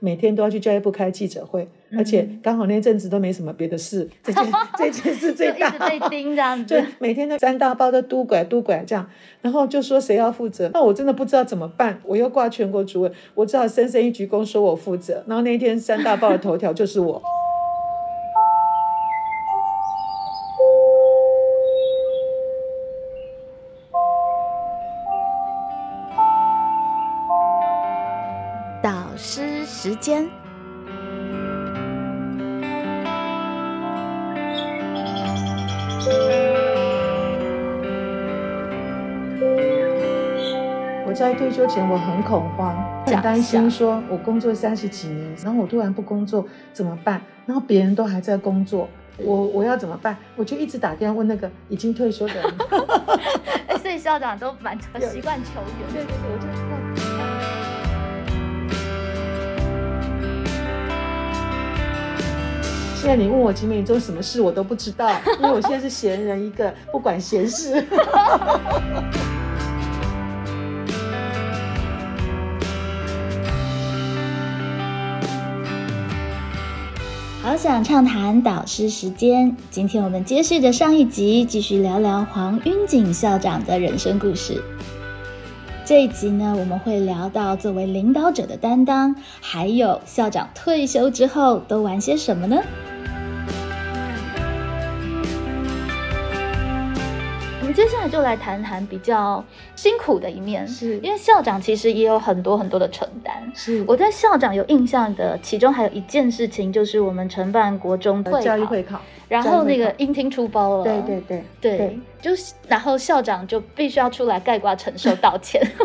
每天都要去教育部开记者会，而且刚好那阵子都没什么别的事，这件这件事最大，就一直被盯这样子 就。每天都三大包都督拐督拐这样，然后就说谁要负责，那我真的不知道怎么办，我又挂全国主委，我只好深深一鞠躬说我负责，然后那一天三大报的头条就是我。间，我在退休前我很恐慌，很担心说我工作三十几年，然后我突然不工作怎么办？然后别人都还在工作，我我要怎么办？我就一直打电话问那个已经退休的人。哎，所以校长都蛮习惯求援。对对对，我就现在你问我集美做什么事，我都不知道，因为我现在是闲人一个，不管闲事。好想畅谈导师时间，今天我们接续着上一集，继续聊聊黄云锦校长的人生故事。这一集呢，我们会聊到作为领导者的担当，还有校长退休之后都玩些什么呢？接下来就来谈谈比较辛苦的一面，是。因为校长其实也有很多很多的承担。是。我在校长有印象的，其中还有一件事情，就是我们承办国中会教育会考，然后那个音听出包了，对对对对，就是然后校长就必须要出来盖瓜承受道歉，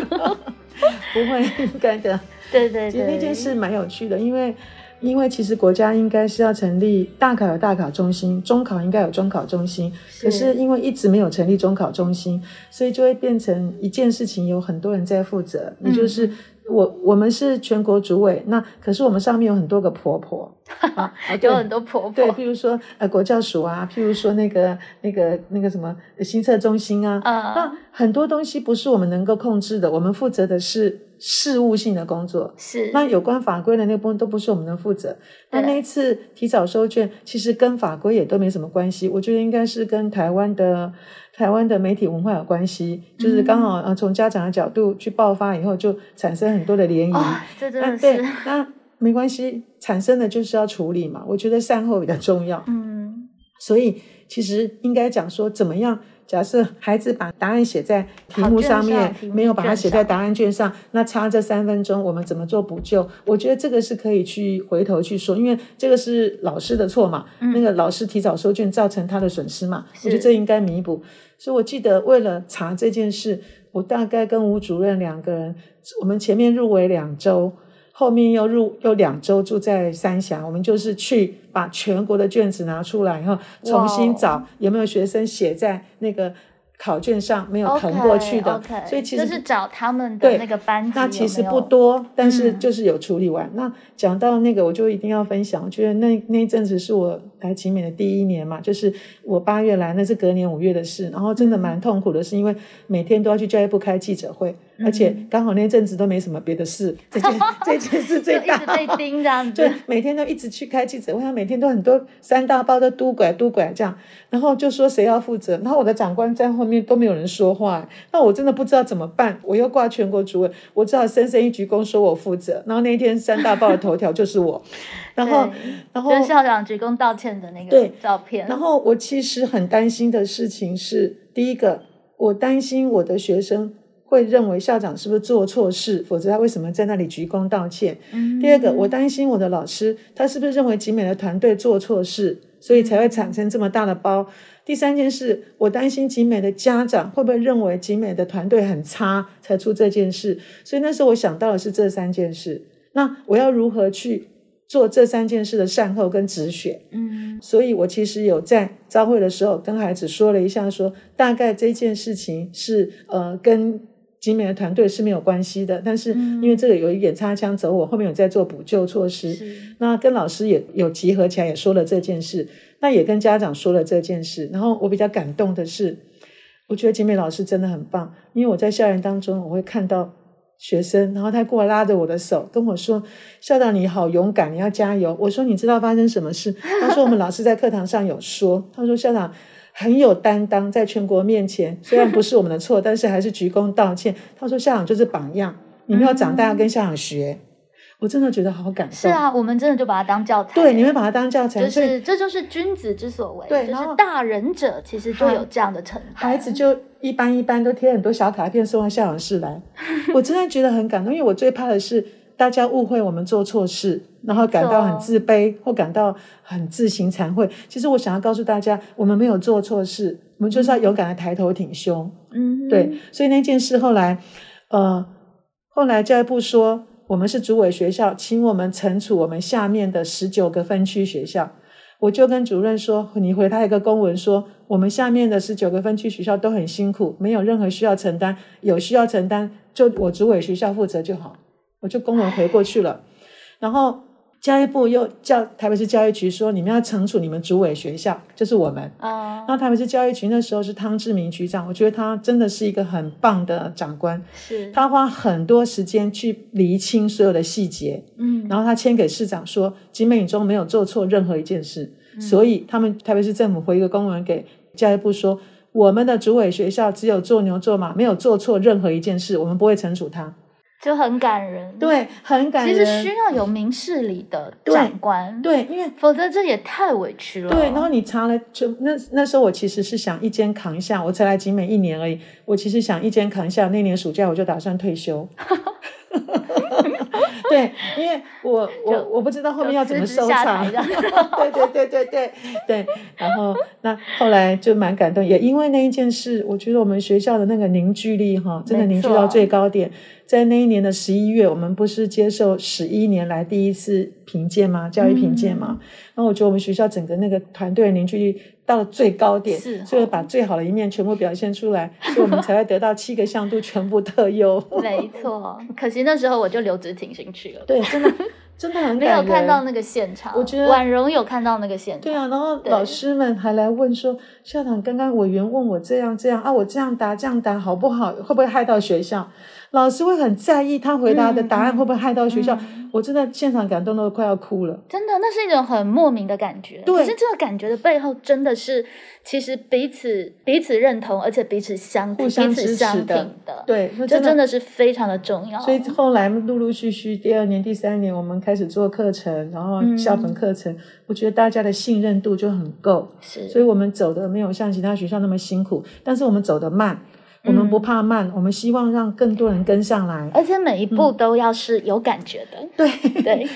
不会应该的。对对对，其实那件事蛮有趣的，因为因为其实国家应该是要成立大考有大考中心，中考应该有中考中心，可是因为一直没有成立中考中心，所以就会变成一件事情有很多人在负责，也就是。我我们是全国主委，那可是我们上面有很多个婆婆。有很多婆婆。对，婆，譬如说呃国教署啊，譬如说那个那个那个什么新测中心啊，嗯。那很多东西不是我们能够控制的，我们负责的是事务性的工作。是那有关法规的那部分都不是我们能负责。那那一次提早收卷，其实跟法规也都没什么关系，我觉得应该是跟台湾的台湾的媒体文化有关系，就是刚好呃从家长的角度去爆发以后，就产生很多的涟漪。啊，这真的那对是，，那没关系，产生的就是要处理嘛。我觉得善后比较重要。嗯，所以其实应该讲说，怎么样？假设孩子把答案写在题目上面没有把它写在答案卷上，那差这三分钟，我们怎么做补救？我觉得这个是可以去回头去说，因为这个是老师的错嘛，那个老师提早收卷造成他的损失嘛，我觉得这应该弥补。所以我记得为了查这件事，我大概跟吴主任两个人，我们前面入围两周。后面又入又两周住在三峡，我们就是去把全国的卷子拿出来，然后重新找有没有学生写在那个考卷上没有誊过去的所以其实就是找他们的那个班级那其实不多，但是嗯就是有处理完。那讲到那个，我就一定要分享。我觉得那那一阵子是我来集美的第一年嘛，就是我八月来，那是隔年五月的事。然后真的蛮痛苦的，是因为每天都要去教育部开记者会，而且刚好那阵子都没什么别的事，这件 这件事最大。就一直被盯这样子对，，每天都一直去开记者会，他每天都很多三大包都嘟拐嘟拐这样，然后就说谁要负责，然后我的长官在后面都没有人说话，那我真的不知道怎么办，我又挂全国主委，我只好深深一鞠躬说我负责，然后那一天三大报的头条就是我，然后然后就是校长鞠躬道歉的那个照片，然后我其实很担心的事情是，第一个，我担心我的学生会认为校长是不是做错事，否则他为什么在那里鞠躬道歉？嗯第二个，我担心我的老师他是不是认为集美的团队做错事，所以才会产生这么大的包。第三件事，我担心集美的家长会不会认为集美的团队很差，才出这件事。所以那时候我想到的是这三件事。那我要如何去做这三件事的善后跟止血？嗯所以我其实有在招会的时候跟孩子说了一下说大概这件事情是呃跟集美的团队是没有关系的，但是嗯因为这个有一点擦枪走火，后面有在做补救措施。那跟老师也有集合起来，也说了这件事，那也跟家长说了这件事。然后我比较感动的是，我觉得集美老师真的很棒，因为我在校园当中，我会看到学生，然后他过来拉着我的手跟我说：“校长你好勇敢，你要加油。”我说：“你知道发生什么事？”他说：“我们老师在课堂上有说，他说校长很有担当，在全国面前，虽然不是我们的错，但是还是鞠躬道歉。”他说：“校长就是榜样，你们要长大要跟校长学。”我真的觉得好感动。是啊，我们真的就把它当教材。对，你会把它当教材，就是这就是君子之所为。对，就是大人者其实就有这样的承担。孩子就一般一般，都贴很多小卡片送到校长室来。我真的觉得很感动，因为我最怕的是大家误会我们做错事，然后感到很自卑或感到很自行惭愧。其实我想要告诉大家，我们没有做错事，我们就是要勇敢的抬头挺胸。嗯，对。所以那件事后来，呃，后来教育部说。我们是主委学校，请我们惩处我们下面的十九个分区学校。我就跟主任说：“你回他一个公文，说我们下面的十九个分区学校都很辛苦，没有任何需要承担，有需要承担就我主委学校负责就好。”我就公文回过去了，然后。教育部又叫台北市教育局说，你们要惩处你们主委学校，就是我们。啊。然后台北市教育局那时候是汤志明局长，我觉得他真的是一个很棒的长官。是。他花很多时间去厘清所有的细节。嗯。然后他签给市长说，金美女中没有做错任何一件事，所以他们台北市政府回一个公文给教育部说，我们的主委学校只有做牛做马，没有做错任何一件事，我们不会惩处他。就很感人，对，很感人。其实需要有明事理的长官，对，因为否则这也太委屈了。对，然后你查了，就那那时候我其实是想一肩扛下，我才来集美一年而已，我其实想一肩扛下。那年暑假我就打算退休。对，因为我我我不知道后面要怎么收场。对对对对对对，然后那后来就蛮感动，也因为那一件事，我觉得我们学校的那个凝聚力哈，真的凝聚到最高点。在那一年的十一月，我们不是接受十一年来第一次评鉴吗？教育评鉴吗？然后我觉得我们学校整个那个团队凝聚力到了最高点，是所以把最好的一面全部表现出来，所以我们才会得到七个项度全部特优。没错，可惜那时候我就留职停薪去了。对，真的。真的很 没有看到那个现场，我觉得婉容有看到那个现场。对啊，然后老师们还来问说：“校长，刚刚委员问我这样这样啊，我这样答这样答好不好？会不会害到学校？”老师会很在意他回答的答案会不会害到学校。我真的现场感动的快要哭了。真的，那是一种很莫名的感觉。对，可是这个感觉的背后，真的是其实彼此彼此认同，而且彼此相互相支持的。对，这真的是非常的重要。所以后来陆陆续续，第二年、第三年，我们开始做课程，然后校本课程，我觉得大家的信任度就很够。是，所以我们走的没有像其他学校那么辛苦，但是我们走的慢。我们不怕慢，我们希望让更多人跟上来，而且每一步都要是有感觉的。对 对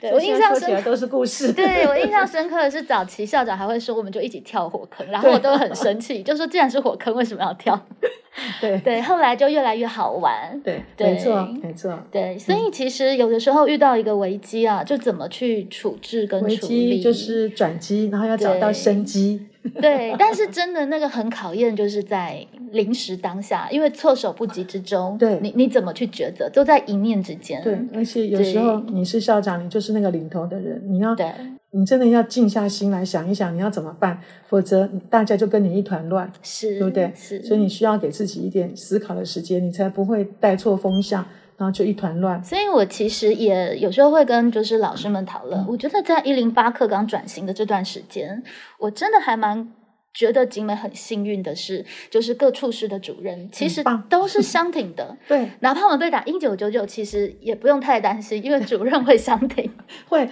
对，我印象深刻都是故事。对我印象深刻的是，早期校长还会说，我们就一起跳火坑，然后我都很生气，就说既然是火坑，为什么要跳？对对，后来就越来越好玩。对，没错没错。对，所以其实有的时候遇到一个危机啊，就怎么去处置跟处理，就是转机，然后要找到生机。对，但是真的那个很考验，就是在临时当下，因为措手不及之中，对，你你怎么去抉择，都在一念之间。对，而且有时候你是校长，你就是那个领头的人，你要，对，你真的要静下心来想一想，你要怎么办，否则大家就跟你一团乱，是，对不对？是，所以你需要给自己一点思考的时间，你才不会带错风向。然后就一团乱，所以我其实也有时候会跟就是老师们讨论，我觉得在一零八课刚转型的这段时间，我真的还蛮。觉得景美很幸运的是，就是各处室的主任其实都是相挺的。对，哪怕我们被打一九九九，其实也不用太担心，因为主任会相挺，会。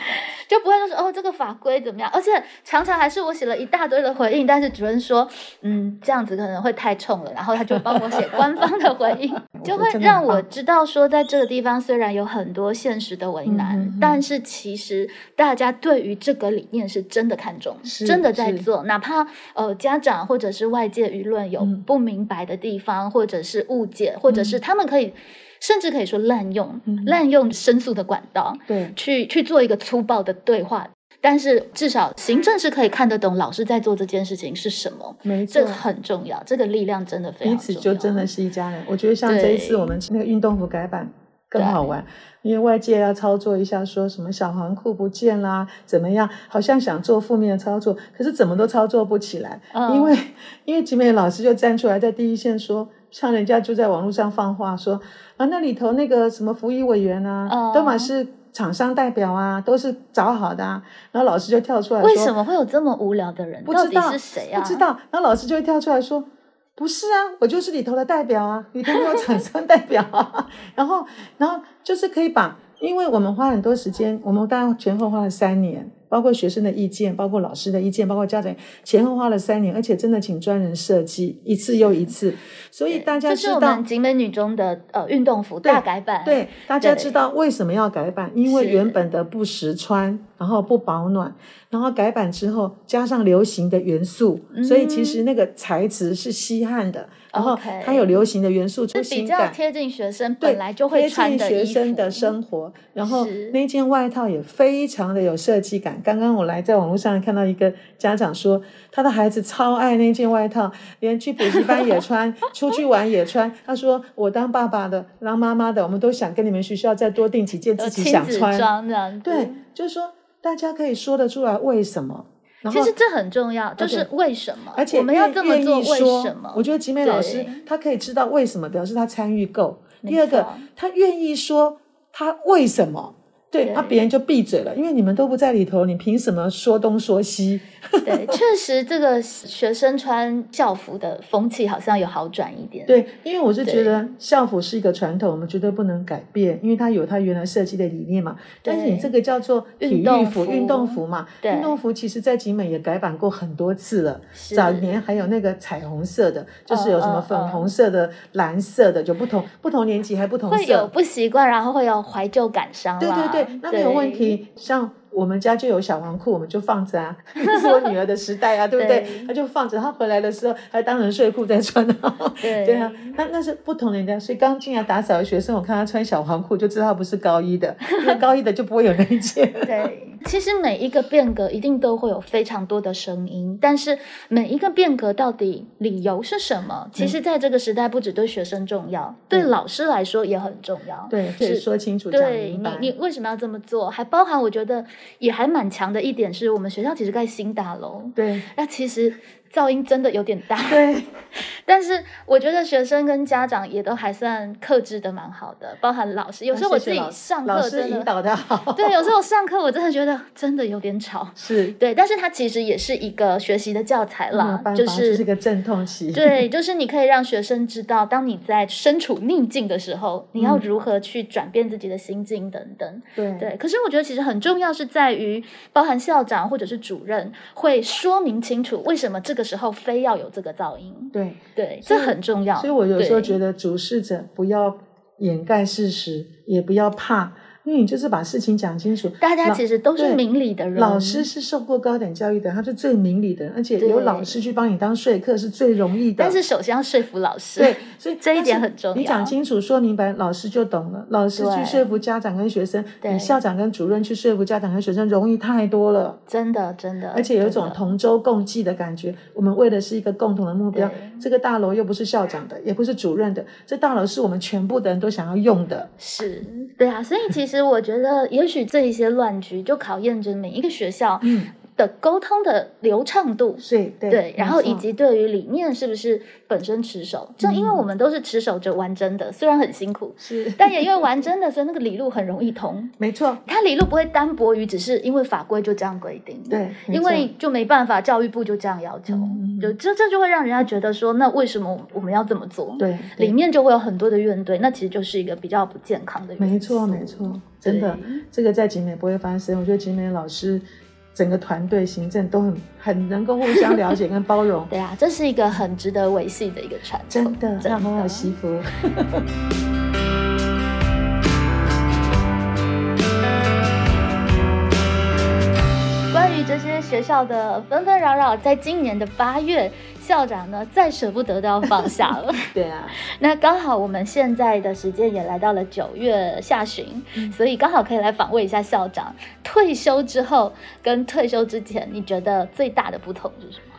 就不会说哦这个法规怎么样。而且常常还是我写了一大堆的回应，但是主任说嗯这样子可能会太冲了，然后他就帮我写官方的回应，就会让我知道说在这个地方虽然有很多现实的为难，但是其实大家对于这个理念是真的看重，真的在做，哪怕呃。家长或者是外界舆论有不明白的地方，或者是误解，或者是他们可以甚至可以说滥用滥用申诉的管道，对，去去做一个粗暴的对话。但是至少行政是可以看得懂老师在做这件事情是什么，没错，这个很重要。这个力量真的非常彼此就真的是一家人。我觉得像这一次我们那个运动服改版。更好玩。因为外界要操作一下，说什么小黄裤不见啦，怎么样？好像想做负面的操作，可是怎么都操作不起来。因为因为吉美老师就站出来在第一线说，像人家就在网络上放话说啊，那里头那个什么服役委员啊，都满是厂商代表啊，都是找好的啊。然后老师就跳出来说，为什么会有这么无聊的人？不知道是谁啊？不知道。然后老师就会跳出来说。不是啊，我就是里头的代表啊，里头没有厂商代表啊。然后，然后就是可以把，因为我们花很多时间，我们大概前后花了三年。包括学生的意见，包括老师的意见，包括家长，前后花了三年，而且真的请专人设计一次又一次，所以大家知道景美女中的呃运动服大改版，对大家知道为什么要改版？因为原本的不实穿，然后不保暖，然后改版之后加上流行的元素，所以其实那个材质是稀罕的。然后它有流行的元素，出比较贴近学生本来就会穿的学生的生活。然后那件外套也非常的有设计感。刚刚我来在网络上看到一个家长说，他的孩子超爱那件外套，连去补习班也穿，出去玩也穿。他说：“我当爸爸的，当妈妈的，我们都想跟你们学校再多订几件自己想穿。”对，就是说大家可以说得出来为什么。其实这很重要，就是为什么？而且我们要这么做，为什么？我觉得集美老师他可以知道为什么，表示他参与够。第二个，他愿意说他为什么。对，那别人就闭嘴了，因为你们都不在里头，你凭什么说东说西？对，确实这个学生穿校服的风气好像有好转一点。对，因为我是觉得校服是一个传统，我们绝对不能改变，因为它有它原来设计的理念嘛。但是你这个叫做体育服、运动服嘛，运动服其实在集美也改版过很多次了。早年还有那个彩虹色的，就是有什么粉红色的、蓝色的，就不同不同年级还不同色。会有不习惯，然后会有怀旧感伤。对对对，那没有问题，像。我们家就有小黄裤，我们就放着啊，是我女儿的时代啊，对不对？她就放着，她回来的时候还当成睡裤在穿啊。对啊，那那是不同人家，所以刚进来打扫的学生，我看她穿小黄裤，就知道他不是高一的，因为高一的就不会有那一件。对，其实每一个变革一定都会有非常多的声音，但是每一个变革到底理由是什么？其实在这个时代，不只对学生重要，对老师来说也很重要。对，可以说清楚，对你，你为什么要这么做？还包含我觉得。也还蛮强的一点是我们学校其实盖新大楼，对，那其实。噪音真的有点大，对。但是我觉得学生跟家长也都还算克制的蛮好的，包含老师。有时候我自己上课真的引导的好。对，有时候上课我真的觉得真的有点吵。是对，但是它其实也是一个学习的教材啦，就是是个阵痛期。对，就是你可以让学生知道，当你在身处逆境的时候，你要如何去转变自己的心境等等。对对。可是我觉得其实很重要是在于，包含校长或者是主任会说明清楚为什么这个时候非要有这个噪音。对对，这很重要。所以我有时候觉得主事者不要掩盖事实，也不要怕。因为你就是把事情讲清楚，大家其实都是明理的人。老师是受过高等教育的，他是最明理的，而且有老师去帮你当说客是最容易的。但是首先要说服老师，对，所以 这一点很重要。你讲清楚、说明白，老师就懂了。老师去说服家长跟学生，比校长跟主任去说服家长跟学生容易太多了。真的，真的。而且有一种同舟共济的感觉。我们为的是一个共同的目标。这个大楼又不是校长的，也不是主任的，这大楼是我们全部的人都想要用的。是对啊，所以其实我觉得。也许这一些乱局就考验着每一个学校。的沟通的流畅度，对对，然后以及对于理念是不是本身持守，正因为我们都是持守着玩真的，虽然很辛苦，是，但也因为玩真的，所以那个理路很容易通。没错，它理路不会单薄于只是因为法规就这样规定，对，因为就没办法，教育部就这样要求，就这这就会让人家觉得说，那为什么我们要这么做？对，里面就会有很多的怨怼，那其实就是一个比较不健康的。没错，没错，真的，这个在集美不会发生。我觉得集美老师。整个团队行政都很很能够互相了解跟包容。对啊，这是一个很值得维系的一个传统。真的，真的很好媳妇。关于这些学校的纷纷扰扰，在今年的八月。校长呢，再舍不得都要放下了。对啊，那刚好我们现在的时间也来到了九月下旬，所以刚好可以来访问一下校长。退休之后跟退休之前，你觉得最大的不同是什么？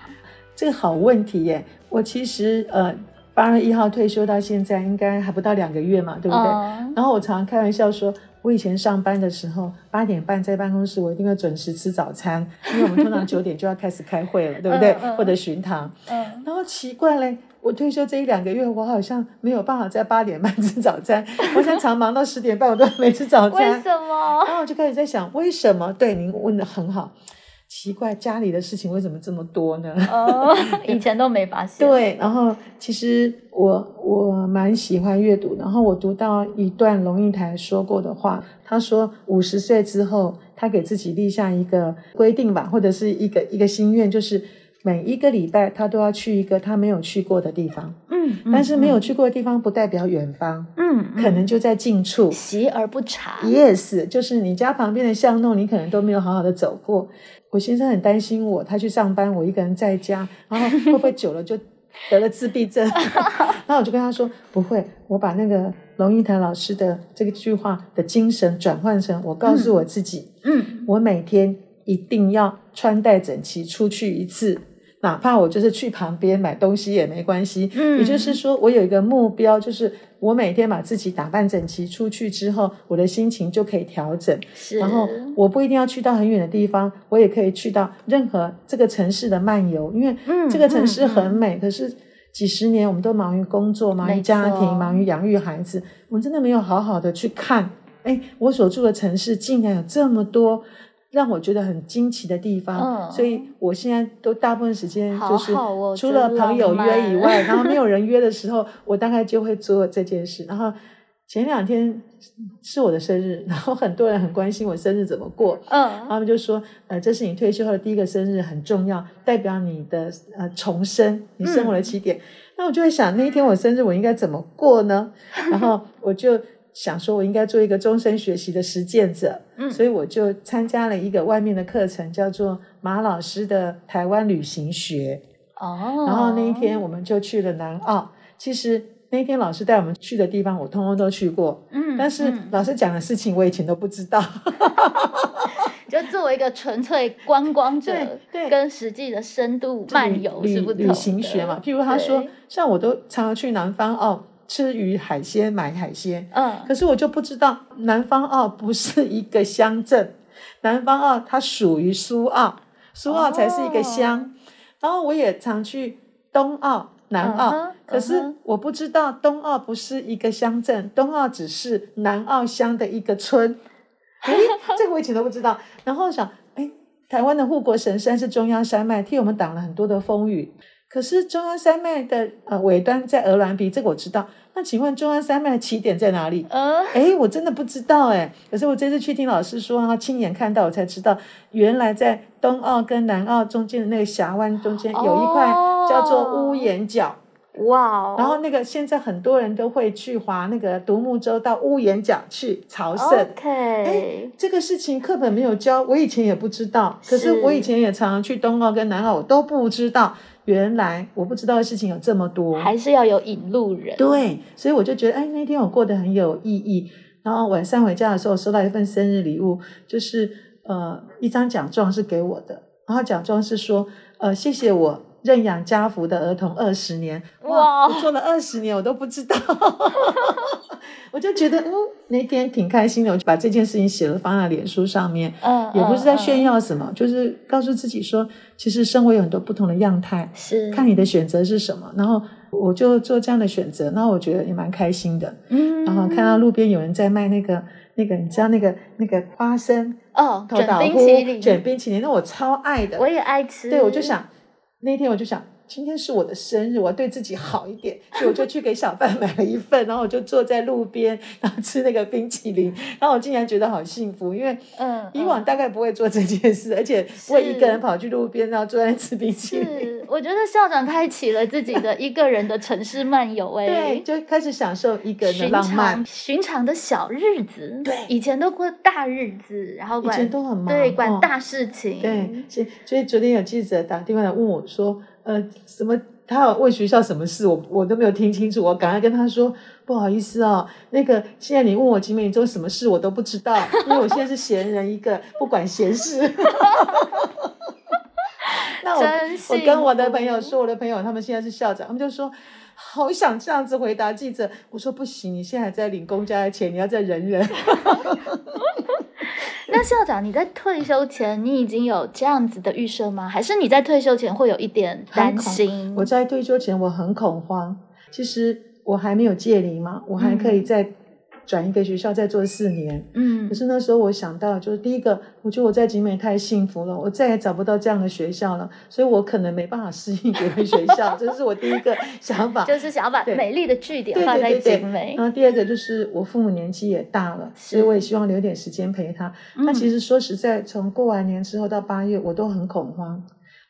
这个好问题耶！我其实呃。八月一号退休到现在，应该还不到两个月嘛，对不对？嗯然后我常常开玩笑说，我以前上班的时候，八点半在办公室，我一定会准时吃早餐，因为我们通常九点就要开始开会了，对不对？嗯嗯或者巡堂。嗯，然后奇怪嘞，我退休这一两个月，我好像没有办法在八点半吃早餐，我现在常忙到十点半，我都还没吃早餐为餐。什么？然后我就开始在想，为什么？对，您问的很好。奇怪，家里的事情为什么这么多呢？哦，以前都没发现。，对，然后其实我我蛮喜欢阅读，然后我读到一段龙应台说过的话，他说五十岁之后，他给自己立下一个规定吧，或者是一个一个心愿，就是每一个礼拜他都要去一个他没有去过的地方，嗯，嗯但是没有，去过的地方不代表远方，嗯，嗯可能就在近处。习而不察。Yes，就是你家旁边的巷弄，你可能都没有好好的走过。我先生很担心我，他去上班，我一个人在家，然后会不会久了就得了自闭症？然后我就跟他说不会，我把那个龙应台老师的这个句话的精神转换成，我告诉我自己，嗯，我每天一定要穿戴整齐出去一次。哪怕我就是去旁边买东西也没关系，嗯也就是说，我有一个目标，就是我每天把自己打扮整齐出去之后，我的心情就可以调整。是。然后我不一定要去到很远的地方，我也可以去到任何这个城市的漫游，因为嗯这个城市很嗯美。可是几十年我们都忙于工作、忙于家庭、忙于养育孩子，我们真的没有好好的去看。哎，我所住的城市竟然有这么多让我觉得很惊奇的地方，嗯所以我现在都大部分时间就是除了朋友约以外，然后没有人约的时候，我大概就会做这件事。然后前两天是我的生日，然后很多人很关心我生日怎么过，嗯他们就说，呃，这是你退休后的第一个生日，很重要，代表你的呃重生，你生活的起点。那我就会想，那一天我生日我应该怎么过呢？然后我就想说，我应该做一个终身学习的实践者，嗯所以我就参加了一个外面的课程，叫做马老师的台湾旅行学。哦，然后那一天我们就去了南澳。其实那一天老师带我们去的地方，我通通都去过，嗯，但是嗯老师讲的事情我以前都不知道。就作为一个纯粹观光者，对对跟实际的深度漫游旅是不同的旅行学嘛，譬如他说，像我都常常去南方澳吃鱼海鲜买海鲜，嗯可是我就不知道南方澳不是一个乡镇，南方澳它属于苏澳，苏澳才是一个乡。哦然后我也常去东澳、南澳，嗯可是我不知道东澳不是一个乡镇，东澳只是南澳乡的一个村。诶，这个我以前都不知道。然后想，哎，台湾的护国神山是中央山脉，替我们挡了很多的风雨。可是中央山脉的呃尾端在鹅銮鼻，这个我知道。那请问中央山脉的起点在哪里？呃，哎，我真的不知道哎。可是我这次去听老师说，然后亲眼看到，我才知道，原来在东澳跟南澳中间的那个峡湾中间有一块哦叫做屋檐角。哇哦，然后那个现在很多人都会去划那个独木舟到屋檐角去朝圣。OK，这个事情课本没有教，我以前也不知道。可是是我以前也常常去东澳跟南澳，我都不知道，原来我不知道的事情有这么多。还是要有引路人，对，所以我就觉得，哎，那天我过得很有意义。然后晚上回家的时候，收到一份生日礼物，就是呃一张奖状是给我的，然后奖状是说，呃，谢谢我认养家福的儿童二十年。哇，哇我做了二十年，我都不知道。我就觉得，嗯，那天挺开心的，我就把这件事情写了放在脸书上面。嗯，也不是在嗯炫，耀什么，就是告诉自己说，其实生活有很多不同的样态，嗯是看你的选择是什么。然后我就做这样的选择，那我觉得也蛮开心的。嗯，然后看到路边有人在卖那个那个，你知道那个那个花生哦，卷冰淇淋，菇卷冰淇淋，那我超爱的。我也爱吃，对，我就想那天我就想。今天是我的生日，我要对自己好一点，所以我就去给小贩买了一份，然后我就坐在路边，然后吃那个冰淇淋，然后我竟然觉得好幸福，因为嗯，以往嗯大概不会做这件事，而且不会一个人跑去路边，然后坐在那吃冰淇淋。是，我觉得校长开启了自己的一个人的城市漫游，哎，对，就开始享受一个人的浪漫常。寻常的小日子，对以前都过大日子，然后以管前都很忙，对管哦大事情，对，所以所以昨天有记者打电话来问我说，呃，什么？他要问学校什么事，我我都没有听清楚，我赶快跟他说，不好意思哦，那个现在你问我集美中什么事，我都不知道，因为我现在是闲人一个，不管闲事。那我我跟我的朋友说，我的朋友他们现在是校长，他们就说。好想这样子回答记者。我说不行，你现在还在领公家的钱，你要再忍忍。那校长，你在退休前，你已经有这样子的预设吗？还是你在退休前会有一点担心？我在退休前我很恐慌。其实我还没有戒离嘛，我还可以再。转一个学校再做四年，嗯，可是那时候我想到，就是第一个，我觉得我在景美太幸福了，我再也找不到这样的学校了，所以我可能没办法适应别的学校，这是我第一个想法，就是想要把美丽的据点放在景美。然后第二个就是我父母年纪也大了，所以我也希望留点时间陪他。那其实说实在，从过完年之后到八月，我都很恐慌，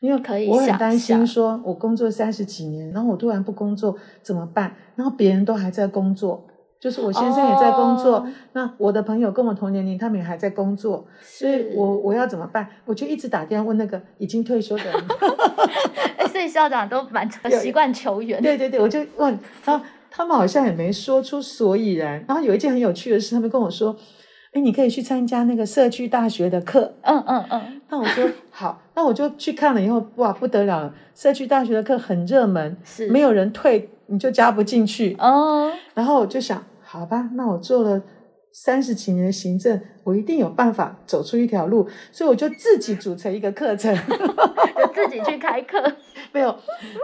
因为可以我很担心，说我工作三十几年，然后我突然不工作怎么办？然后别人都还在工作。就是我先生也在工作，那我的朋友跟我同年龄，他们也还在工作，所以我我要怎么办？我就一直打电话问那个已经退休的 所以校长都蛮 习惯求援。对对对，我就问他，他们好像也没说出所以然。然后有一件很有趣的事，他们跟我说：“哎，你可以去参加那个社区大学的课。”嗯嗯嗯。那我说好，那我就去看了以后，哇，不得了了！社区大学的课很热门，是没有人退。你就加不进去。哦，然后我就想，好吧，那我做了三十几年的行政，我一定有办法走出一条路，所以我就自己组成一个课程，就自己去开课。没有，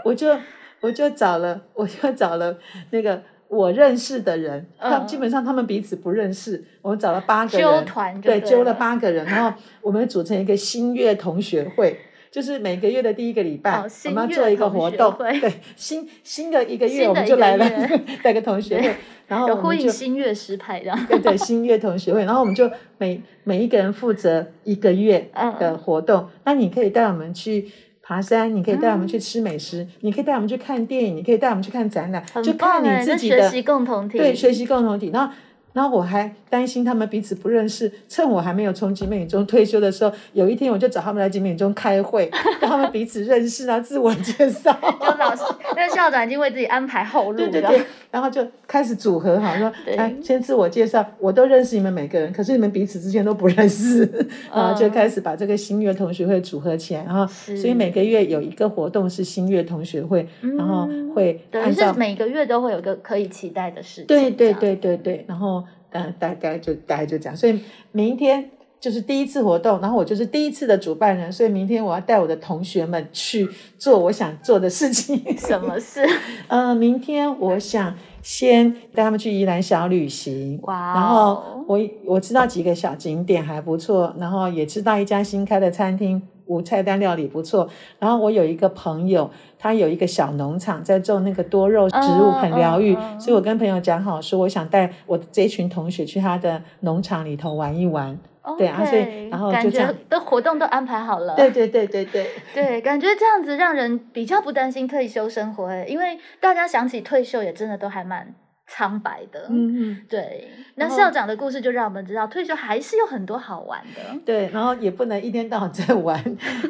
我就我就找了，我就找了那个我认识的人，他基本上他们彼此不认识，我们找了八个人，对，揪了八个人，然后我们组成一个新月同学会。就是每个月的第一个礼拜，我们要做一个活动，对，新新的一个月我们就来了 带个同学会，然后呼应新月诗派这样，对对，新月同学会，然后我们就每每一个人负责一个月的活动，那你可以带我们去爬山，你可以带我们去吃美食，你可以带我们去看电影，你可以带我们去看展览，就看你自己的学习共同体，对，学习共同体，然后。然后我还担心他们彼此不认识，趁我还没有从景美中退休的时候，有一天我就找他们来景美中开会，让他们彼此认识啊，自我介绍。就老师，那校长已经为自己安排后路。对对对，然后就开始组合好，说来先自我介绍，我都认识你们每个人，可是你们彼此之间都不认识，啊，就开始把这个新月同学会组合起来，然后所以每个月有一个活动是新月同学会，然后会等于是每个月都会有个可以期待的事情。对对对对对，然后。嗯，大概就大概就这样，所以明天就是第一次活动，然后我就是第一次的主办人，所以明天我要带我的同学们去做我想做的事情。什么事？嗯，明天我想先带他们去宜兰小旅行，哇！然后我我知道几个小景点还不错，然后也知道一家新开的餐厅。无菜单料理不错，然后我有一个朋友，他有一个小农场，在种那个多肉植物，很疗愈，所以我跟朋友讲好说，我想带我这群同学去他的农场里头玩一玩，对啊，所以然后就这样，的活动都安排好了，对对对对对，对，感觉这样子让人比较不担心退休生活，因为大家想起退休也真的都还蛮。苍白的，嗯嗯，对。那校长的故事就让我们知道，退休还是有很多好玩的。对，然后也不能一天到晚在玩，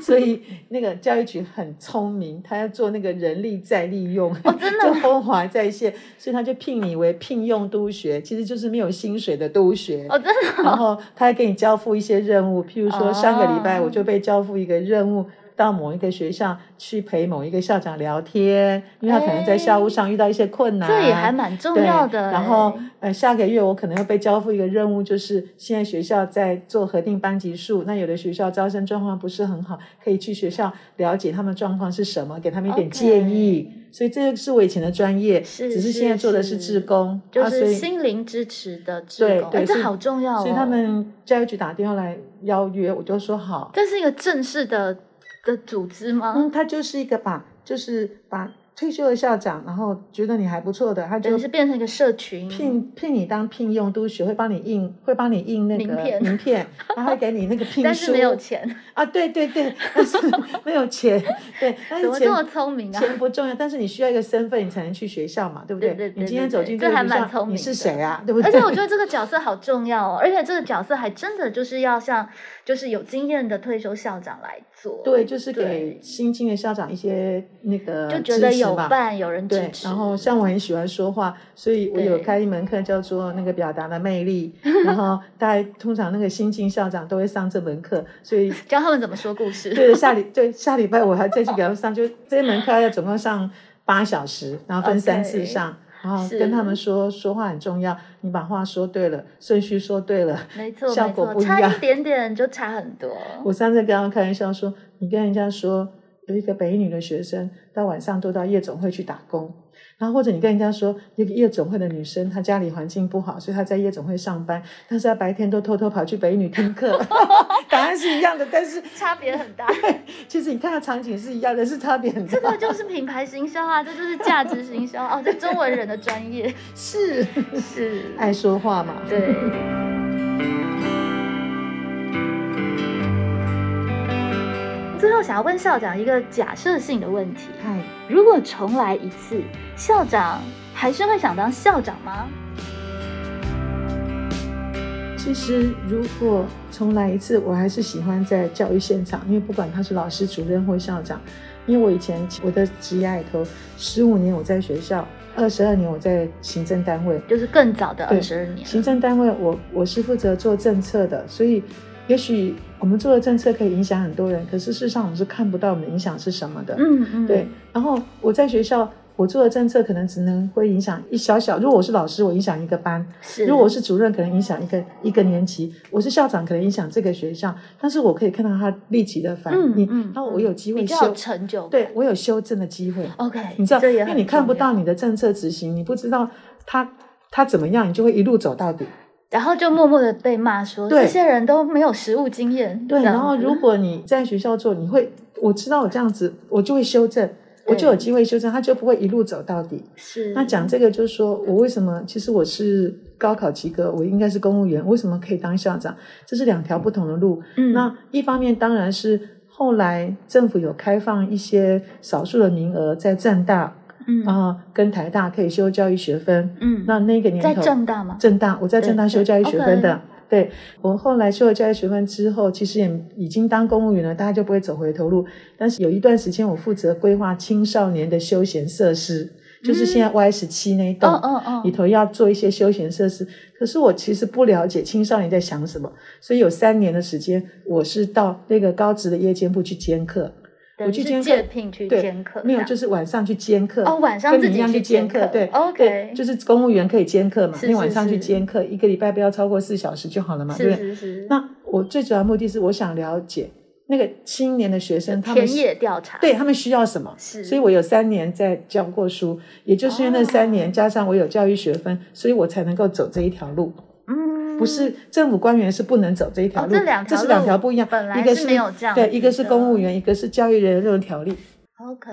所以那个教育局很聪明，他要做那个人力再利用，哦，真的，就风华再现，所以他就聘你为聘用督学，其实就是没有薪水的督学，哦，真的。然后他还给你交付一些任务，譬如说上个礼拜我就被交付一个任务。到某一个学校去陪某一个校长聊天，因为他可能在校务上遇到一些困难，这也还蛮重要的。然后，呃，下个月我可能要被交付一个任务，就是现在学校在做核定班级数，那有的学校招生状况不是很好，可以去学校了解他们状况是什么，给他们一点建议。所以这个是我以前的专业，只是现在做的是志工，就是心灵支持的志工，对，这好重要。所以他们教育局打电话来邀约，我就说好。这是一个正式的。的组织吗？嗯，它就是一个把，就是把。退休的校长，然后觉得你还不错的，他就是变成一个社群，聘聘你当聘用督学，会帮你印，会帮你印那个名片，名片，然后给你那个聘书，但是没有钱啊，对对对，但是 没有钱，对，怎么这么聪明啊？钱不重要，但是你需要一个身份，你才能去学校嘛，对不对？对对你今天走进这个学校，你是谁啊？对不对？而且我觉得这个角色好重要哦，而且这个角色还真的就是要像就是有经验的退休校长来做，对，就是给新进的校长一些那个就觉得有伴，有人。对，然后像我很喜欢说话，所以我有开一门课叫做那个表达的魅力。然后大家通常那个新进校长都会上这门课，所以 教他们怎么说故事。对，下礼对下礼拜我还再去给他们上，就这门课要总共上八小时，然后分三次上。然后跟他们说说话很重要，你把话说对了，顺序说对了，没错，效果不一样一点点就差很多。我上次跟他们开玩笑说，你跟人家说有一个北一女的学生，到晚上都到夜总会去打工，然后或者你跟人家说一个夜总会的女生，她家里环境不好，所以她在夜总会上班，但是她白天都偷偷跑去北一女听课，答案是一样的，但是差别很大。其实你看到场景是一样的，是差别很大。这个就是品牌行销啊，这就是价值行销哦，这中文人的专业是是，爱说话嘛？对。最后想要问校长一个假设性的问题：嗨，如果重来一次，校长还是会想当校长吗？其实如果重来一次，我还是喜欢在教育现场，因为不管他是老师、主任或校长，因为我以前我的职业里头，十五年我在学校，二十二年我在行政单位。就是更早的二十二年，行政单位我我是负责做政策的，所以也许我们做的政策可以影响很多人，可是事实上我们是看不到我们的影响是什么的。嗯嗯，对，然后我在学校我做的政策可能只能会影响一小小，如果我是老师，我影响一个班；是。如果我是主任，可能影响一个一个年级；我是校长，可能影响这个学校。但是我可以看到他立即的反应，嗯嗯，然后我有机会修，成就，对我有修正的机会。，OK，你知道，因为你看不到你的政策执行，你不知道他他怎么样，你就会一路走到底。然后就默默的被骂说对这些人都没有实务经验。对，然后如果你在学校做，你会我知道我这样子，我就会修正，我就有机会修正，他就不会一路走到底。是那讲这个就是说我为什么，其实我是高考及格，我应该是公务员，为什么可以当校长？这是两条不同的路。嗯那一方面当然是后来政府有开放一些少数的名额在正大嗯啊、跟台大可以修教育学分。嗯，那那个年在头，正大吗？正大，我在正大修教育学分的。对我后来修了教育学分之后，其实也已经当公务员了，大家就不会走回头路。但是有一段时间，我负责规划青少年的休闲设施，就是现在 Y 十七那一栋。嗯嗯嗯里头要做一些休闲设施，可是我其实不了解青少年在想什么，所以有三年的时间，我是到那个高职的夜间部去兼课，我去兼课聘去对没有，就是晚上去兼课。哦晚上跟你自己去一样兼兼课对 OK 对，就是公务员可以兼课嘛，是你晚上去兼课，一个礼拜不要超过四小时就好了嘛，对不对？那我最主要目的是我想了解那个青年的学生，他们田野调查，对他们需要什么，是所以我有三年在教过书，也就是因为那三年、哦加上我有教育学分，所以我才能够走这一条路。不是政府官员是不能走这一条路这是两条不一样本来是没有这样对一个是公务员一个是教育人肉条例 ok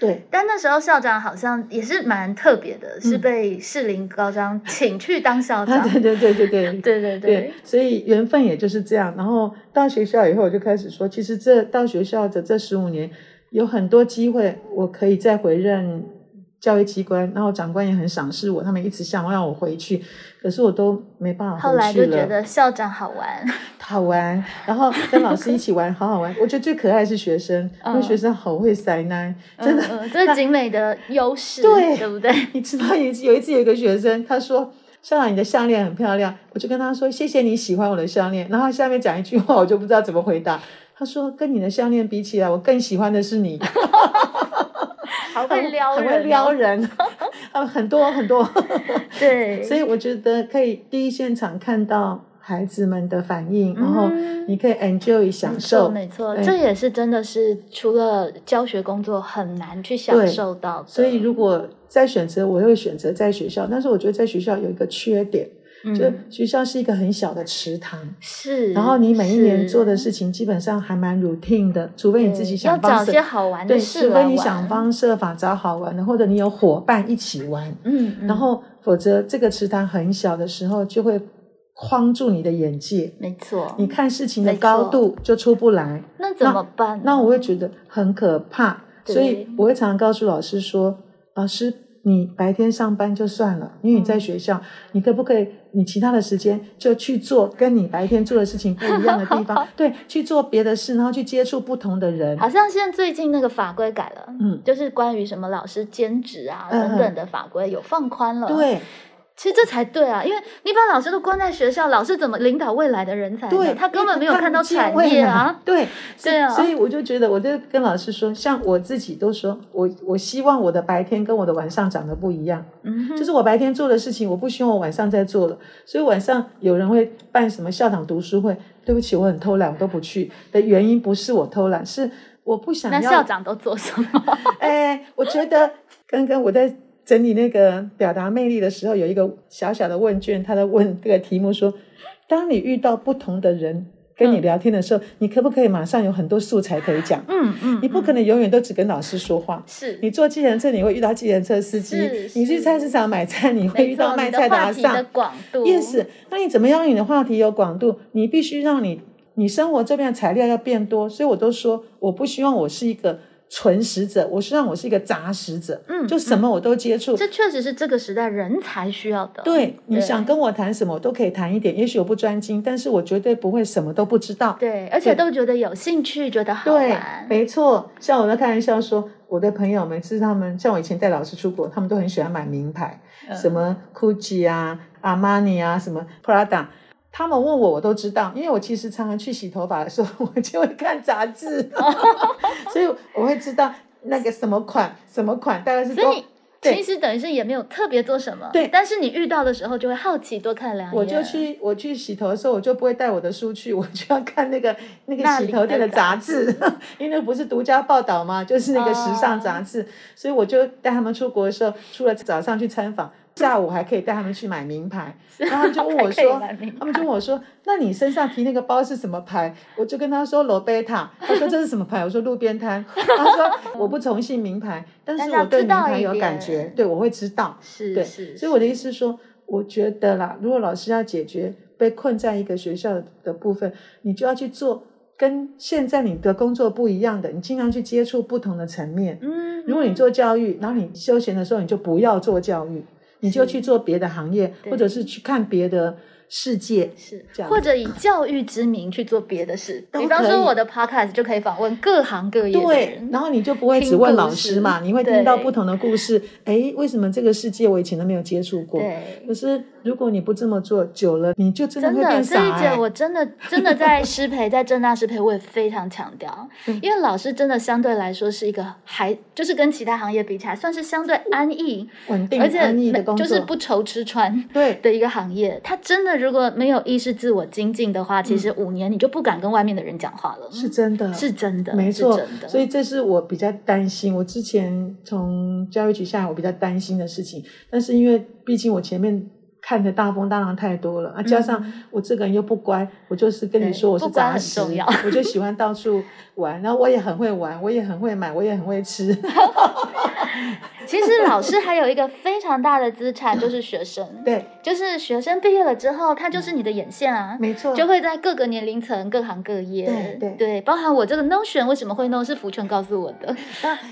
对但那时候校长好像也是蛮特别的是被士林高张 请去当校长对对对对对对对。对 所以缘分也就是这样。然后到学校以后我就开始说其实这到学校的这十五年有很多机会我可以再回任教育机关，然后长官也很赏识我，他们一直想让我回去，可是我都没办法后来回去了。就觉得校长好玩，好玩，然后跟老师一起玩，好好玩。我觉得最可爱的是学生，因为嗯学生好会塞奶，真的。嗯嗯这是景美的优势，对对不对？你知道有有一次有一个学生，他说。校长，你的项链很漂亮，我就跟他说谢谢你喜欢我的项链。然后下面讲一句话，我就不知道怎么回答。他说跟你的项链比起来，我更喜欢的是你，好会撩很人、哦，会撩人，呃，很多很多。对，所以我觉得可以第一现场看到孩子们的反应，然后嗯你可以 enjoy 享受，没错，没错这也是真的是除了教学工作很难去享受到的。所以如果再选择，我会选择在学校。但是我觉得在学校有一个缺点，就嗯。学校是一个很小的池塘，是，然后你每一年做的事情基本上还蛮 routine 的，除非你自己想方设要找些好玩，的事来玩，除非你想方设法找好玩的，或者你有伙伴一起玩，嗯，嗯，然后否则这个池塘很小的时候就会框住你的眼界，没错，你看事情的高度就出不来。那怎么办呢？那我会觉得很可怕，所以我会常常告诉老师说：“老师，你白天上班就算了，因为你在学校，你可不可以你其他的时间就去做跟你白天做的事情不一样的地方？对，去做别的事，然后去接触不同的人。好像现在最近那个法规改了，嗯就是关于什么老师兼职啊嗯等等的法规有放宽了。，对，其实这才对啊，因为你把老师都关在学校，老师怎么领导未来的人才？对，他根本没有看到产业啊。对，对啊。所以我就觉得，我就跟老师说，像我自己都说，我我希望我的白天跟我的晚上长得不一样。嗯，就是我白天做的事情，我不希望我晚上再做了。所以晚上有人会办什么校长读书会，对不起，我很偷懒，我都不去。的原因不是我偷懒，是我不想要。那校长都做什么？哎，我觉得刚刚我在。整理那个表达魅力的时候，有一个小小的问卷，他在问这个题目说：当你遇到不同的人跟你聊天的时候，你可不可以马上有很多素材可以讲？嗯嗯，你不可能永远都只跟老师说话。是你坐计程车，你会遇到计程车司机；你去菜市场买菜，你会遇到卖菜的阿上。广度，yes。那你怎么样你的话题有广度？你必须让你你生活这边的材料要变多。所以我都说，我不希望我是一个。纯食者，我希望我是一个杂食者，嗯，就什么我都接触。这确实是这个时代人才需要的。对，你想跟我谈什么，我都可以谈一点。也许我不专精，但是我绝对不会什么都不知道。对，而且都觉得有兴趣，觉得好玩。对，没错。像我在开玩笑说，我的朋友每次他们像我以前带老师出国，他们都很喜欢买名牌，什么 Gucci 啊、阿玛尼啊、什么 Prada。他们问我，我都知道，因为我其实常常去洗头发的时候，我就会看杂志，所以我会知道那个什么款、什么款大概是。所以其实等于是也没有特别做什么，对。但是你遇到的时候就会好奇多看两眼。我就去我去洗头的时候，我就不会带我的书去，我就要看那个那个洗头店的杂志，因为不是独家报道嘛，就是那个时尚杂志，所以我就带他们出国的时候，除了早上去参访。下午还可以带他们去买名牌，然后就问我说，他们就问我说，那你身上提那个包是什么牌？我就跟他说罗贝塔，他说这是什么牌？我说路边摊。他说我不崇信名牌，但是我对名牌有感觉，对我会知道。是，对，所以我的意思是说，我觉得啦，如果老师要解决被困在一个学校的部分，你就要去做跟现在你的工作不一样的，你尽量去接触不同的层面。嗯，如果你做教育，然后你休闲的时候你就不要做教育。你就去做别的行业，或者是去看别的。世界是这样，或者以教育之名去做别的事，比方说我的 podcast 就可以访问各行各业对，然后你就不会只问老师嘛，你会听到不同的故事。哎，为什么这个世界我以前都没有接触过？对，可是如果你不这么做，久了你就真的会变傻。真的，我真的真的在师培，在正大师培，我也非常强调，因为老师真的相对来说是一个还就是跟其他行业比起来，算是相对安逸、稳定、安逸的工作，就是不愁吃穿对的一个行业。他真的。如果没有意识自我精进的话，其实五年你就不敢跟外面的人讲话了。是真的，是真的，没错。的，所以这是我比较担心。我之前从教育局下来，我比较担心的事情。但是因为毕竟我前面看的大风大浪太多了啊，加上我这个人又不乖，我就是跟你说我是杂食，我就喜欢到处玩。然后我也很会玩，我也很会买，我也很会吃。其实老师还有一个非常大的资产，就是学生。对，就是学生毕业了之后，他就是你的眼线啊。没错，就会在各个年龄层、各行各业。对对对，包含我这个 Notion 为什么会弄，是福全告诉我的。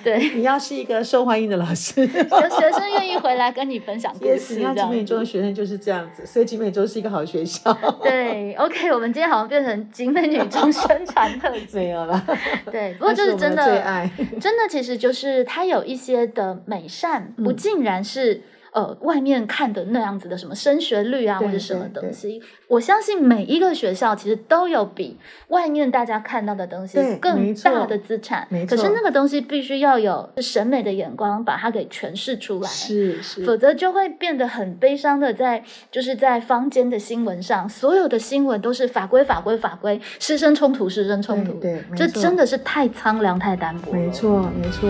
对，你要是一个受欢迎的老师，学生愿意回来跟你分享故事。你要集美中的学生就是这样子，所以集美中是一个好学校。对，OK，我们今天好像变成集美女中宣传特 辑。没有了。对，不 过就是真的，真的其实就是它有一些的美善不。尽然是呃，外面看的那样子的什么升学率啊，或者什么东西，我相信每一个学校其实都有比外面大家看到的东西更大的资产。可是那个东西必须要有审美的眼光，把它给诠释出来，是是，否则就会变得很悲伤的，在就是在坊间的新闻上，所有的新闻都是法规法规法规，师生冲突师生冲突，对，这真的是太苍凉太单薄。没错没错。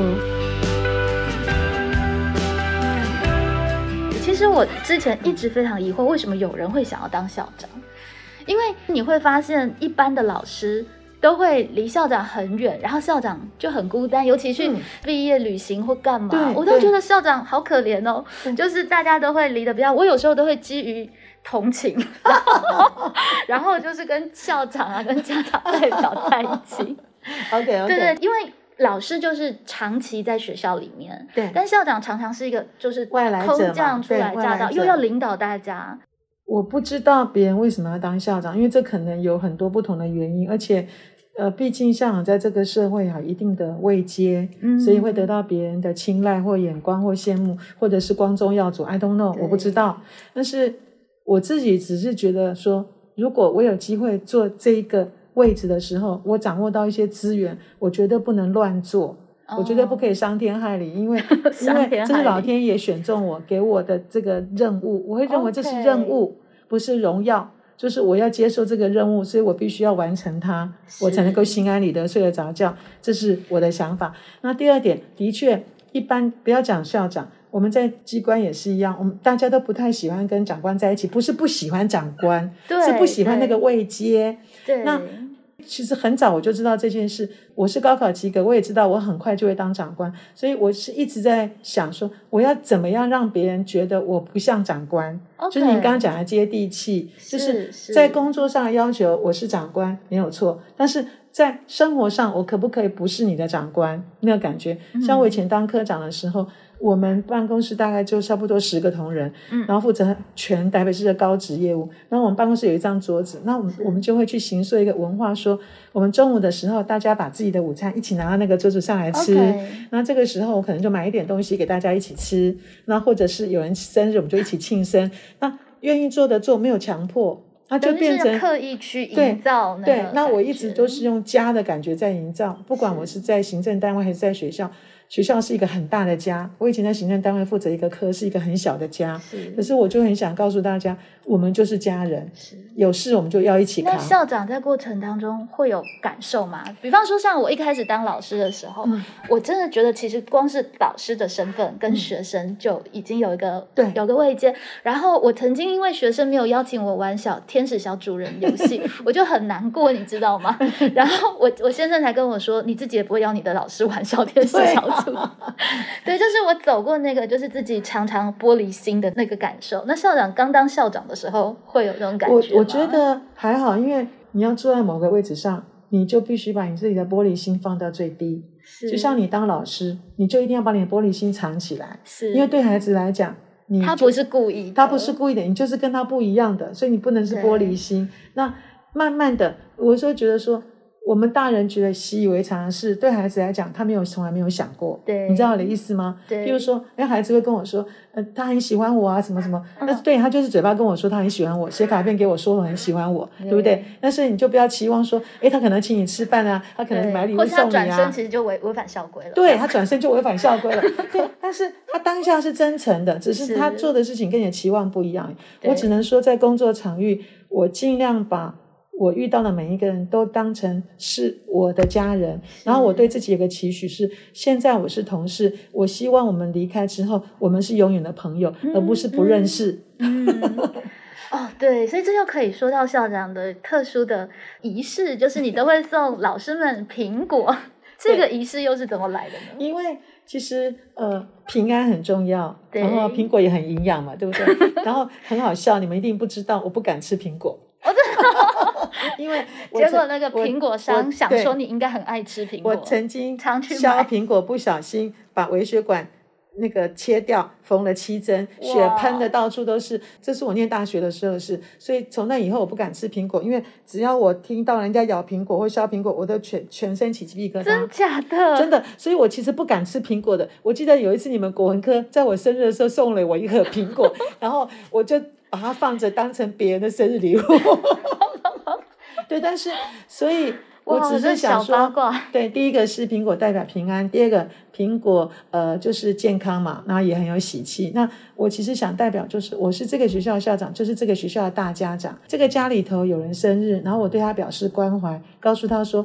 其实我之前一直非常疑惑，为什么有人会想要当校长？因为你会发现，一般的老师都会离校长很远，然后校长就很孤单，尤其去毕业旅行或干嘛，我都觉得校长好可怜哦。就是大家都会离得比较，我有时候都会基于同情，然后就是跟校长啊、跟家长代表在一起。OK OK，对对，因为。老师就是长期在学校里面，对，但校长常常是一个就是外来者空降出来驾到，又要领导大家。我不知道别人为什么要当校长，因为这可能有很多不同的原因，而且呃，毕竟校长在这个社会啊，一定的位阶，嗯所以会得到别人的青睐或眼光或羡慕，或者是光宗耀祖。I don't know，我不知道。但是我自己只是觉得说，如果我有机会做这一个位置的时候，我掌握到一些资源，我绝对不能乱做。我绝对不可以伤天害理，因为 因为这是老天爷选中我给我的这个任务，我会认为这是任务不是荣耀。就是我要接受这个任务，所以我必须要完成它，我才能够心安理得睡得着觉。这是我的想法。那第二点，的确，一般不要讲校长，我们在机关也是一样，我们大家都不太喜欢跟长官在一起，不是不喜欢长官，是不喜欢那个位阶。对，那其实很早我就知道这件事，我是高考及格，我也知道我很快就会当长官，所以我是一直在想说，我要怎么样让别人觉得我不像长官就是您刚刚讲的接地气，就是是在工作上的要求我是长官没有错，但是在生活上我可不可以不是你的长官那个感觉？像我以前当科长的时候。我们办公室大概就差不多十个同仁，嗯然后负责全台北市的高职业务。然后我们办公室有一张桌子，那我们我们就会去形塑一个文化说，我们中午的时候大家把自己的午餐一起拿到那个桌子上来吃。那这个时候我可能就买一点东西给大家一起吃，那或者是有人生日我们就一起庆生。那愿意做的做，没有强迫，那就变成刻意去对营造那对，那我一直都是用家的感觉在营造，不管我是在行政单位还是在学校，学校是一个很大的家。我以前在行政单位负责一个科，是一个很小的家。是可是我就很想告诉大家，我们就是家人，有事我们就要一起那。校长在过程当中会有感受吗？比方说，像我一开始当老师的时候，嗯我真的觉得其实光是老师的身份跟学生就已经有一个、对有个位阶。然后我曾经因为学生没有邀请我玩小天使小主人游戏，我就很难过，你知道吗？然后我我先生才跟我说，你自己也不会邀你的老师玩小天使小主人。对，就是我走过那个，就是自己常常玻璃心的那个感受。那校长刚当校长的时候，会有这种感觉吗我觉得还好，因为你要坐在某个位置上，你就必须把你自己的玻璃心放到最低。是就像你当老师，你就一定要把你的玻璃心藏起来，是因为对孩子来讲，你他不是故意的，他不是故意的，你就是跟他不一样的，所以你不能是玻璃心。那慢慢的，我说觉得说，我们大人觉得习以为常的事，对孩子来讲，他没有从来没有想过。对你知道我的意思吗？对比如说，哎，孩子会跟我说，呃，他很喜欢我啊，什么什么。嗯那对他就是嘴巴跟我说他很喜欢我，写卡片给我说我很喜欢我，对不对对？但是你就不要期望说，哎，他可能请你吃饭啊，他可能对买礼物送你啊转身。其实就违违反校规了。对他转身就违反校规了，对，但是他当下是真诚的，只是是他做的事情跟你的期望不一样。我只能说，在工作场域，我尽量把我遇到的每一个人都当成是我的家人，然后我对自己有个期许是：现在我是同事，我希望我们离开之后，我们是永远的朋友，而不是不认识。嗯，哦，对，所以这就可以说到校长的特殊的仪式，就是你都会送老师们苹果。这个仪式又是怎么来的呢？因为其实呃平安很重要，然后苹果也很营养嘛，对不对？然后很好笑，你们一定不知道，我不敢吃苹果。因为 结果那个我苹果商想对说你应该很爱吃苹果，我曾经常去削买苹果，不小心把微血管那个切掉，缝了七针，血哇喷的到处都是。这是我念大学的时候的事，所以从那以后我不敢吃苹果，因为只要我听到人家咬苹果或削苹果，我都全全身起鸡皮疙真瘩。假的？真的，所以我其实不敢吃苹果的。我记得有一次你们国文科在我生日的时候送了我一盒苹果，然后我就把它放着当成别人的生日礼物。对，但是所以 我只是想说，对，第一个是苹果代表平安，第二个苹果呃就是健康嘛，然后也很有喜气。那我其实想代表就是我是这个学校的校长，就是这个学校的大家长。这个家里头有人生日，然后我对他表示关怀，告诉他说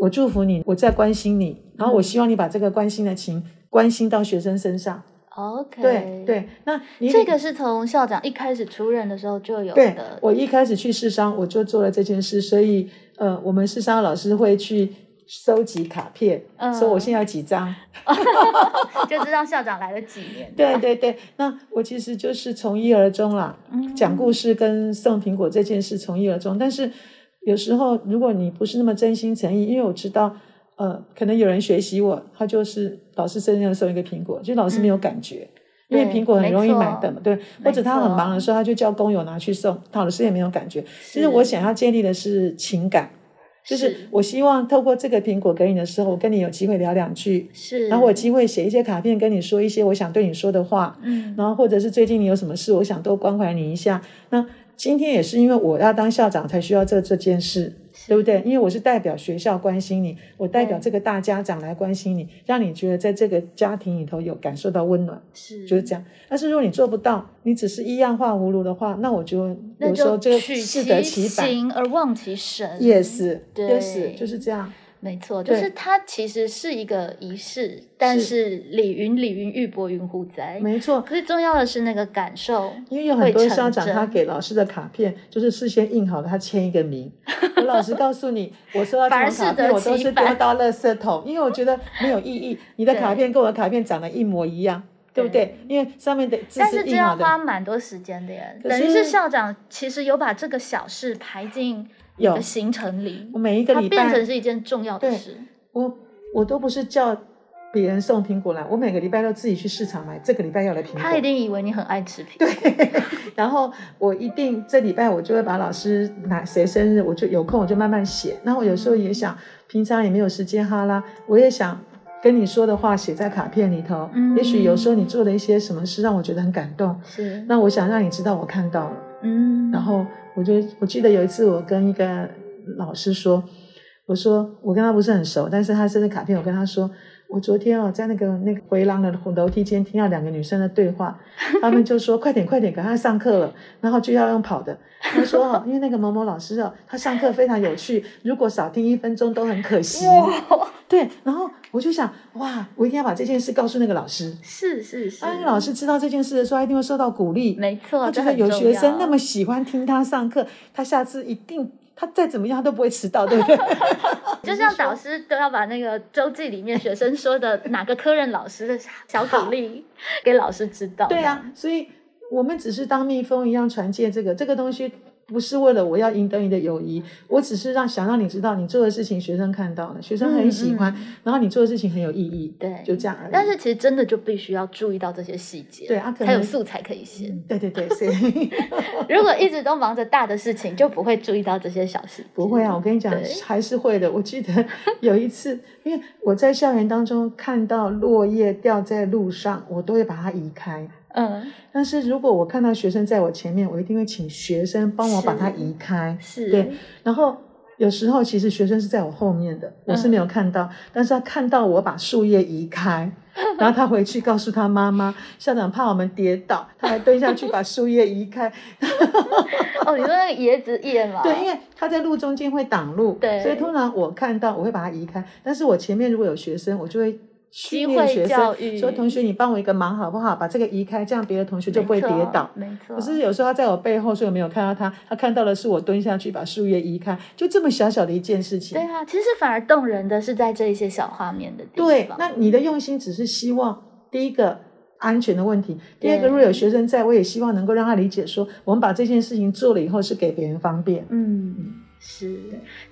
我祝福你，我在关心你，然后我希望你把这个关心的情关心到学生身上。OK，对对，那你这个是从校长一开始出任的时候就有对的，我一开始去市商，我就做了这件事，所以呃，我们市商老师会去收集卡片，嗯说我现在有几张。就知道校长来了几年。对对对，那我其实就是从一而终啦，嗯讲故事跟送苹果这件事从一而终。但是有时候如果你不是那么真心诚意，因为我知道，呃，可能有人学习我，他就是老师生日送一个苹果，就老师没有感觉。因为苹果很容易买的嘛，对，或者他很忙的时候，他就叫工友拿去送，他老师也没有感觉。其实我想要建立的是情感，就是是我希望透过这个苹果给你的时候，我跟你有机会聊两句，是，然后我有机会写一些卡片跟你说一些我想对你说的话，嗯然后或者是最近你有什么事，我想多关怀你一下。那今天也是因为我要当校长才需要这这件事，对不对？因为我是代表学校关心你，我代表这个大家长来关心你，让你觉得在这个家庭里头有感受到温暖，是就是这样。但是如果你做不到，你只是一样画葫芦的话，那我就有时候这个就适得其其反。形而忘其神。Yes，对 yes，就是这样。没错，就是它其实是一个仪式，但是礼云礼云，玉帛云乎哉。没错，可是重要的是那个感受，因为有很多校长，他给老师的卡片就是事先印好了，他签一个名。我老实告诉你，我收到这反而种卡片，我都是丢到垃圾桶，因为我觉得没有意义。你的卡片跟我的卡片长得一模一样，对不对？因为上面的字但是这要。花蛮多时间的耶。可等于是是校长其实有把这个小事排进你有的行程里，我每一个礼拜变成，是一件重要的对事。我我都不是叫别人送苹果来，我每个礼拜都自己去市场买这个礼拜要来苹果。他一定以为你很爱吃苹果。对 然后我一定这礼拜我就会把老师哪谁生日，我就有空我就慢慢写。那我有时候也想，平常也没有时间哈啦，我也想跟你说的话写在卡片里头。嗯也许有时候你做了一些什么事让我觉得很感动，是，那我想让你知道我看到了。嗯，然后我就我记得有一次我跟一个老师说，我说我跟他不是很熟，但是他生日卡片我跟他说。我昨天哦，在那个那个回廊的楼梯间听到两个女生的对话，她们就说快点快点，赶快上课了，然后就要用跑的。他说哦，因为那个某某老师哦，他上课非常有趣，如果少听一分钟都很可惜。哇，对，然后我就想哇，我一定要把这件事告诉那个老师。是是是，当那个老师知道这件事的时候，他一定会受到鼓励。没错，他觉得有学生那么喜欢听他上课，他下次一定他再怎么样他都不会迟到，对不对？就像导师都要把那个周记里面学生说的哪个科任老师的小鼓励给老师知道。对啊，所以我们只是当蜜蜂一样传接这个这个东西。不是为了我要赢得你的友谊，我只是让想让你知道你做的事情学生看到了，学生很喜欢，嗯然后你做的事情很有意义，对就这样而已。但是其实真的就必须要注意到这些细节，对才有素材可以写。嗯对对对，所以 如果一直都忙着大的事情，就不会注意到这些小细节。不会啊，我跟你讲对还是会的。我记得有一次，因为我在校园当中看到落叶掉在路上，我都会把它移开。嗯，但是如果我看到学生在我前面，我一定会请学生帮我把它移开。是，对，然后有时候其实学生是在我后面的，我是没有看到，但是他看到我把树叶移开，然后他回去告诉他妈妈，校长怕我们跌倒，他还蹲下去把树叶移开。哦，你说那个椰子叶 嘛？对，因为他在路中间会挡路，对。所以通常我看到我会把它移开，但是我前面如果有学生，我就会训机会练学教育生说：“同学，你帮我一个忙好不好？把这个移开，这样别的同学就不会跌倒。”没错。可是有时候他在我背后，所以我没有看到他。他看到的是我蹲下去把树叶移开，就这么小小的一件事情。对啊，其实反而动人的是在这一些小画面的地方。对，那你的用心只是希望第一个安全的问题，第二个对如果有学生在，我也希望能够让他理解说，我们把这件事情做了以后是给别人方便。嗯，是，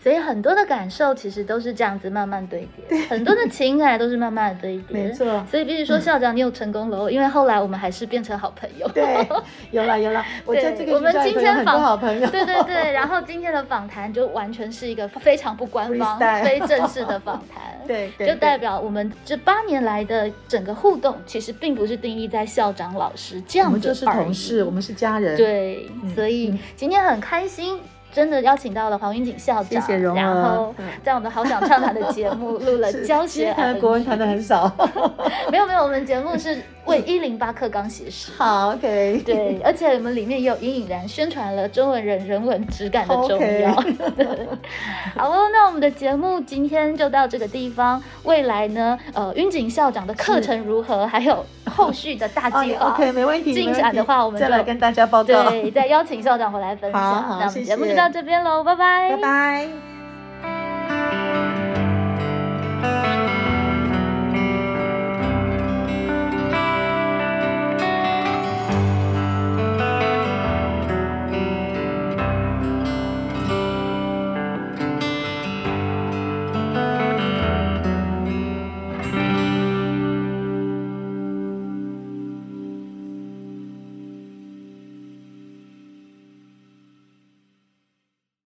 所以很多的感受其实都是这样子慢慢堆叠，很多的情感都是慢慢的堆叠。没错所以必须说校长你有成功喽，因为后来我们还是变成好朋友。对，有了有了，我在这个对我们今天访好朋友。对对对，然后今天的访谈就完全是一个非常不官方、非正式的访谈。对对就代表我们这八年来的整个互动，其实并不是定义在校长、老师这样子我们就是同事，我们是家人。对，嗯所以嗯今天很开心。真的邀请到了黄云锦校长，然后嗯在我们好想畅谈的节目 录了教学今天谈的国文谈的很少。没有没有，我们节目是为一零八克钢写诗，好，OK，对，而且我们里面也有隐隐然宣传了中文人人文质感的重要。OK，好，那我们的节目今天就到这个地方。未来呢，呃，云锦校长的课程如何，还有后续的大计划，OK，没问题。进展的话，我们就跟大家报告，对，再邀请校长回来分享。好，我们。节目就到这边喽，拜拜，拜拜。